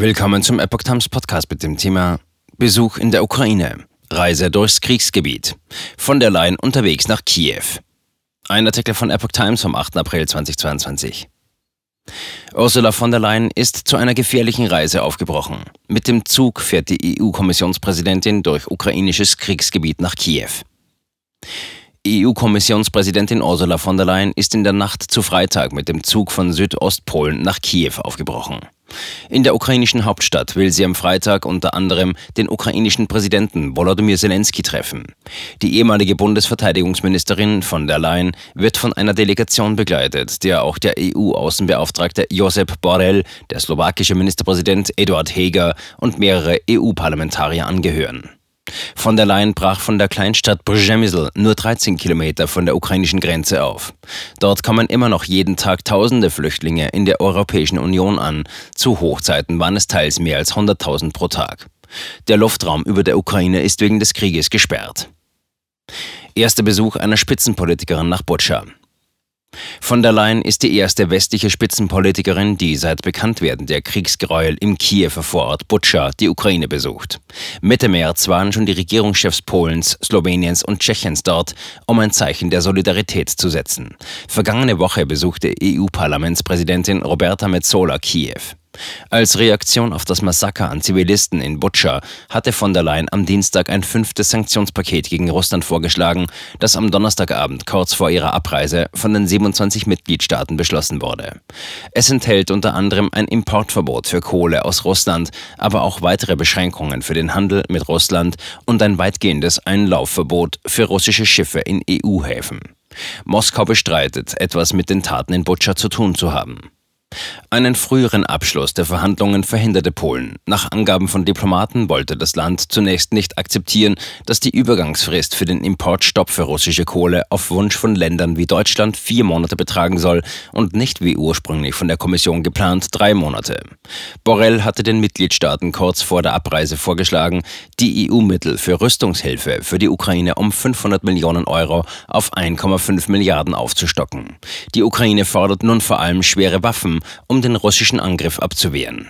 Willkommen zum Epoch Times Podcast mit dem Thema Besuch in der Ukraine. Reise durchs Kriegsgebiet. Von der Leyen unterwegs nach Kiew. Ein Artikel von Epoch Times vom 8. April 2022. Ursula von der Leyen ist zu einer gefährlichen Reise aufgebrochen. Mit dem Zug fährt die EU-Kommissionspräsidentin durch ukrainisches Kriegsgebiet nach Kiew. EU-Kommissionspräsidentin Ursula von der Leyen ist in der Nacht zu Freitag mit dem Zug von Südostpolen nach Kiew aufgebrochen. In der ukrainischen Hauptstadt will sie am Freitag unter anderem den ukrainischen Präsidenten Volodymyr Zelensky treffen. Die ehemalige Bundesverteidigungsministerin von der Leyen wird von einer Delegation begleitet, der auch der EU-Außenbeauftragte Josep Borrell, der slowakische Ministerpräsident Eduard Heger und mehrere EU-Parlamentarier angehören. Von der Leyen brach von der Kleinstadt Przemysl nur 13 Kilometer von der ukrainischen Grenze auf. Dort kommen immer noch jeden Tag tausende Flüchtlinge in der Europäischen Union an. Zu Hochzeiten waren es teils mehr als 100.000 pro Tag. Der Luftraum über der Ukraine ist wegen des Krieges gesperrt. Erster Besuch einer Spitzenpolitikerin nach Butscha. Von der Leyen ist die erste westliche Spitzenpolitikerin, die seit Bekanntwerden der Kriegsgräuel im Kiewer Vorort Butscha die Ukraine besucht. Mitte März waren schon die Regierungschefs Polens, Sloweniens und Tschechiens dort, um ein Zeichen der Solidarität zu setzen. Vergangene Woche besuchte EU-Parlamentspräsidentin Roberta Metsola Kiew. Als Reaktion auf das Massaker an Zivilisten in Butscha hatte von der Leyen am Dienstag ein fünftes Sanktionspaket gegen Russland vorgeschlagen, das am Donnerstagabend kurz vor ihrer Abreise von den 27 Mitgliedstaaten beschlossen wurde. Es enthält unter anderem ein Importverbot für Kohle aus Russland, aber auch weitere Beschränkungen für den Handel mit Russland und ein weitgehendes Einlaufverbot für russische Schiffe in EU-Häfen. Moskau bestreitet, etwas mit den Taten in Butscha zu tun zu haben. Einen früheren Abschluss der Verhandlungen verhinderte Polen. Nach Angaben von Diplomaten wollte das Land zunächst nicht akzeptieren, dass die Übergangsfrist für den Importstopp für russische Kohle auf Wunsch von Ländern wie Deutschland vier Monate betragen soll und nicht wie ursprünglich von der Kommission geplant drei Monate. Borrell hatte den Mitgliedstaaten kurz vor der Abreise vorgeschlagen, die EU-Mittel für Rüstungshilfe für die Ukraine um 500 Millionen Euro auf 1,5 Milliarden aufzustocken. Die Ukraine fordert nun vor allem schwere Waffen, um den russischen Angriff abzuwehren.